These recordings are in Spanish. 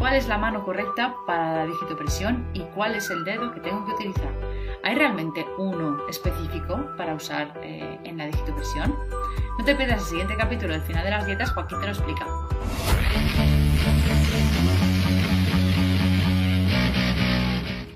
¿Cuál es la mano correcta para la digitopresión y cuál es el dedo que tengo que utilizar? ¿Hay realmente uno específico para usar eh, en la digitopresión? No te pierdas el siguiente capítulo del final de las dietas, Joaquín te lo explica.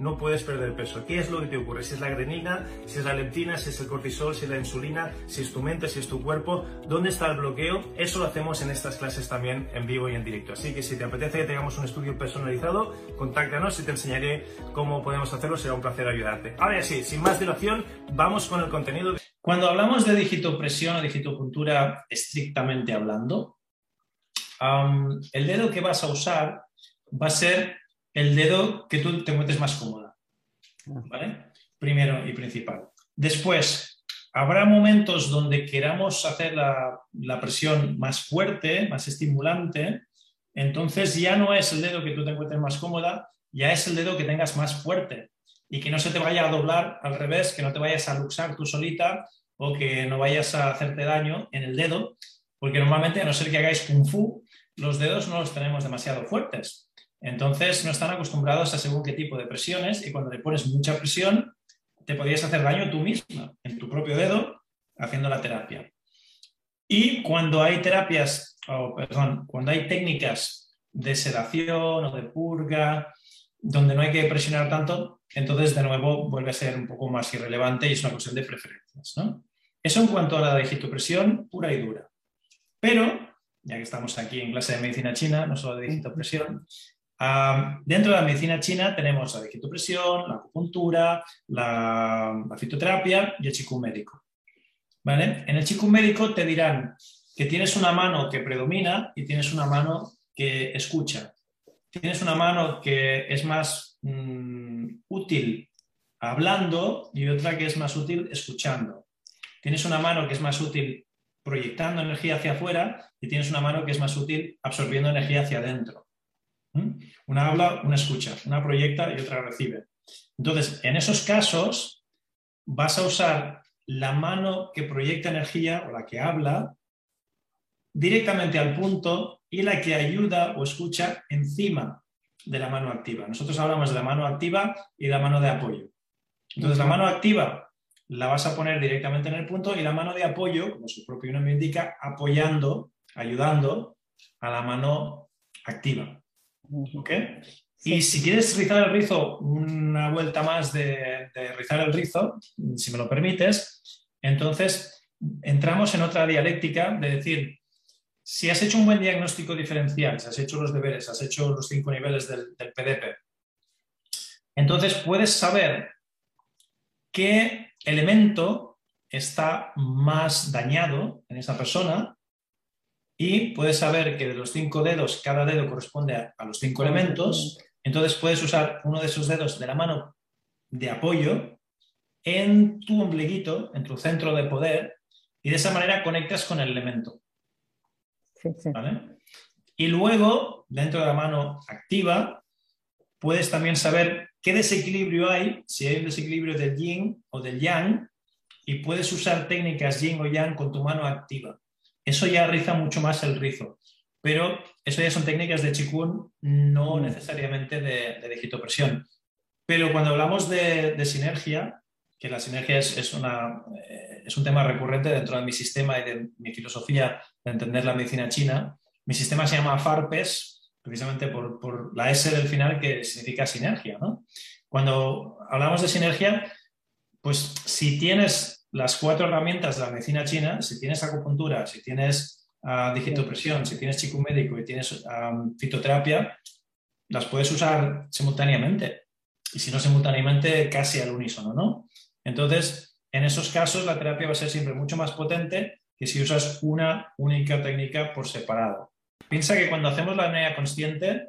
no puedes perder peso. ¿Qué es lo que te ocurre? Si es la grenina, si es la leptina, si es el cortisol, si es la insulina, si es tu mente, si es tu cuerpo, ¿dónde está el bloqueo? Eso lo hacemos en estas clases también en vivo y en directo. Así que si te apetece que tengamos un estudio personalizado, contáctanos y te enseñaré cómo podemos hacerlo. Será un placer ayudarte. Ahora sí, sin más dilación, vamos con el contenido. Cuando hablamos de digitopresión o digitopuntura estrictamente hablando, el dedo que vas a usar va a ser el dedo que tú te encuentres más cómoda. ¿Vale? Primero y principal. Después, habrá momentos donde queramos hacer la, la, presión más fuerte, más estimulante, entonces ya no es el dedo que tú te encuentres más cómoda, ya es el dedo que tengas más fuerte y que no se te vaya a doblar al revés, que no te vayas a luxar tú solita o que no vayas a hacerte daño en el dedo, porque normalmente, a no ser que hagáis kung fu, los dedos no los tenemos demasiado fuertes. Entonces no están acostumbrados a según qué tipo de presiones y cuando le pones mucha presión te podrías hacer daño tú misma en tu propio dedo haciendo la terapia. Y cuando hay terapias, o perdón, cuando hay técnicas de sedación o de purga, donde no hay que presionar tanto, entonces de nuevo vuelve a ser un poco más irrelevante y es una cuestión de preferencias. Eso en cuanto a la digitopresión pura y dura. Pero, ya que estamos aquí en clase de medicina china, no solo de digitopresión, dentro de la medicina china tenemos la digitopresión, la acupuntura, la, fitoterapia y el chikung médico. ¿Vale? En el chikung médico te dirán que tienes una mano que predomina y tienes una mano que escucha. Tienes una mano que es más mm, útil hablando y otra que es más útil escuchando. Tienes una mano que es más útil proyectando energía hacia afuera y tienes una mano que es más útil absorbiendo energía hacia adentro. Una habla, una escucha, una proyecta y otra recibe. Entonces, en esos casos, vas a usar la mano que proyecta energía o la que habla directamente al punto y la que ayuda o escucha encima de la mano activa. Nosotros hablamos de la mano activa y la mano de apoyo. Entonces, la mano activa la vas a poner directamente en el punto y la mano de apoyo, como su propio nombre indica, apoyando, ayudando a la mano activa. Y si quieres rizar el rizo, una vuelta más de, rizar el rizo, si me lo permites, entonces entramos en otra dialéctica de decir, si has hecho un buen diagnóstico diferencial, si has hecho los deberes, has hecho los cinco niveles del, del PDP, entonces puedes saber qué elemento está más dañado en esa persona y puedes saber que de los cinco dedos, cada dedo corresponde a, los cinco elementos. Entonces puedes usar uno de esos dedos de la mano de apoyo en tu ombliguito, en tu centro de poder, y de esa manera conectas con el elemento. Y luego, dentro de la mano activa, puedes también saber qué desequilibrio hay, si hay un desequilibrio del yin o del yang, y puedes usar técnicas yin o yang con tu mano activa. Eso ya riza mucho más el rizo, pero eso ya son técnicas de Qigong, no mm. necesariamente de, de digitopresión. Pero cuando hablamos de, sinergia, que la sinergia es, una, eh, es un tema recurrente dentro de mi sistema y de mi filosofía de entender la medicina china, mi sistema se llama FARPES, precisamente por, la S del final que significa sinergia. Cuando hablamos de sinergia, pues si tienes las cuatro herramientas de la medicina china, si tienes acupuntura, si tienes uh, digitopresión, si tienes chico médico y tienes fitoterapia, las puedes usar simultáneamente. Y si no simultáneamente, casi al unísono, ¿no? Entonces, en esos casos, la terapia va a ser siempre mucho más potente que si usas una única técnica por separado. Piensa que cuando hacemos la apnea consciente,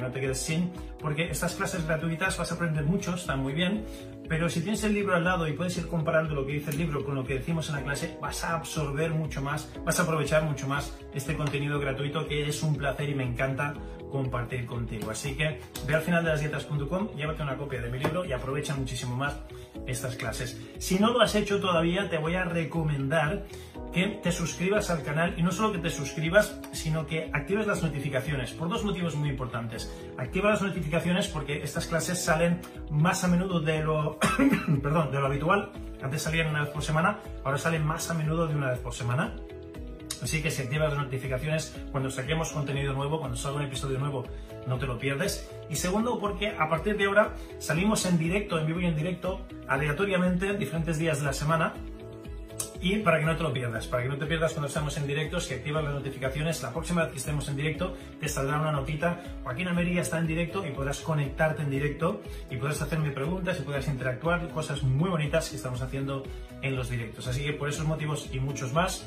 no te quedes sin, porque estas clases gratuitas vas a aprender mucho, están muy bien, pero si tienes el libro al lado y puedes ir comparando lo que dice el libro con lo que decimos en la clase, vas a absorber mucho más, vas a aprovechar mucho más este contenido gratuito que es un placer y me encanta compartir contigo. Así que ve al final de las dietas.com, llévate una copia de mi libro y aprovecha muchísimo más estas clases. Si no lo has hecho todavía, te voy a recomendar que te suscribas al canal y no solo que te suscribas, sino que actives las notificaciones por dos motivos muy importantes. Activa las notificaciones porque estas clases salen más a menudo de lo, perdón, de lo habitual. Antes salían una vez por semana, ahora salen más a menudo de una vez por semana. Así que si activas las notificaciones cuando saquemos contenido nuevo, cuando salga un episodio nuevo, no te lo pierdes. Y segundo, porque a partir de ahora salimos en directo, en vivo y en directo, aleatoriamente, diferentes días de la semana, y para que no te lo pierdas, para que no te pierdas cuando estamos en directo, si activas las notificaciones, la próxima vez que estemos en directo te saldrá una notita. Joaquín Ameria está en directo y podrás conectarte en directo y podrás hacerme preguntas y podrás interactuar, cosas muy bonitas que estamos haciendo en los directos. Así que por esos motivos y muchos más,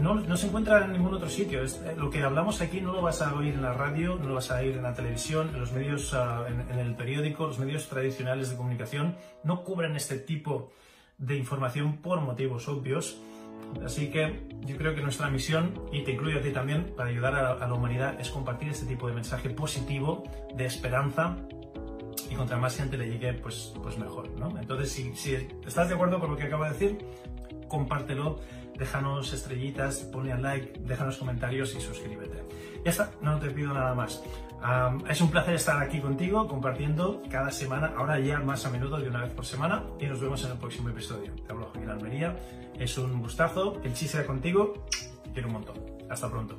no, no, se encuentra en ningún otro sitio. Eh, lo que hablamos aquí no lo vas a oír en la radio, no lo vas a oír en la televisión, en los medios, en, en, el periódico, los medios tradicionales de comunicación no cubren este tipo de información por motivos obvios. Así que yo creo que nuestra misión, y te incluyo a ti también, para ayudar a, la humanidad, es compartir este tipo de mensaje positivo, de esperanza y contra más gente le llegue, pues, pues mejor, ¿no? Entonces, si, si estás de acuerdo con lo que acabo de decir, compártelo, déjanos estrellitas, ponle al like, déjanos comentarios y suscríbete. Ya está, no te pido nada más. es un placer estar aquí contigo compartiendo cada semana, ahora ya más a menudo de una vez por semana y nos vemos en el próximo episodio. Te hablo Joaquín Almería, es un gustazo, el chiste contigo, quiero un montón. Hasta pronto.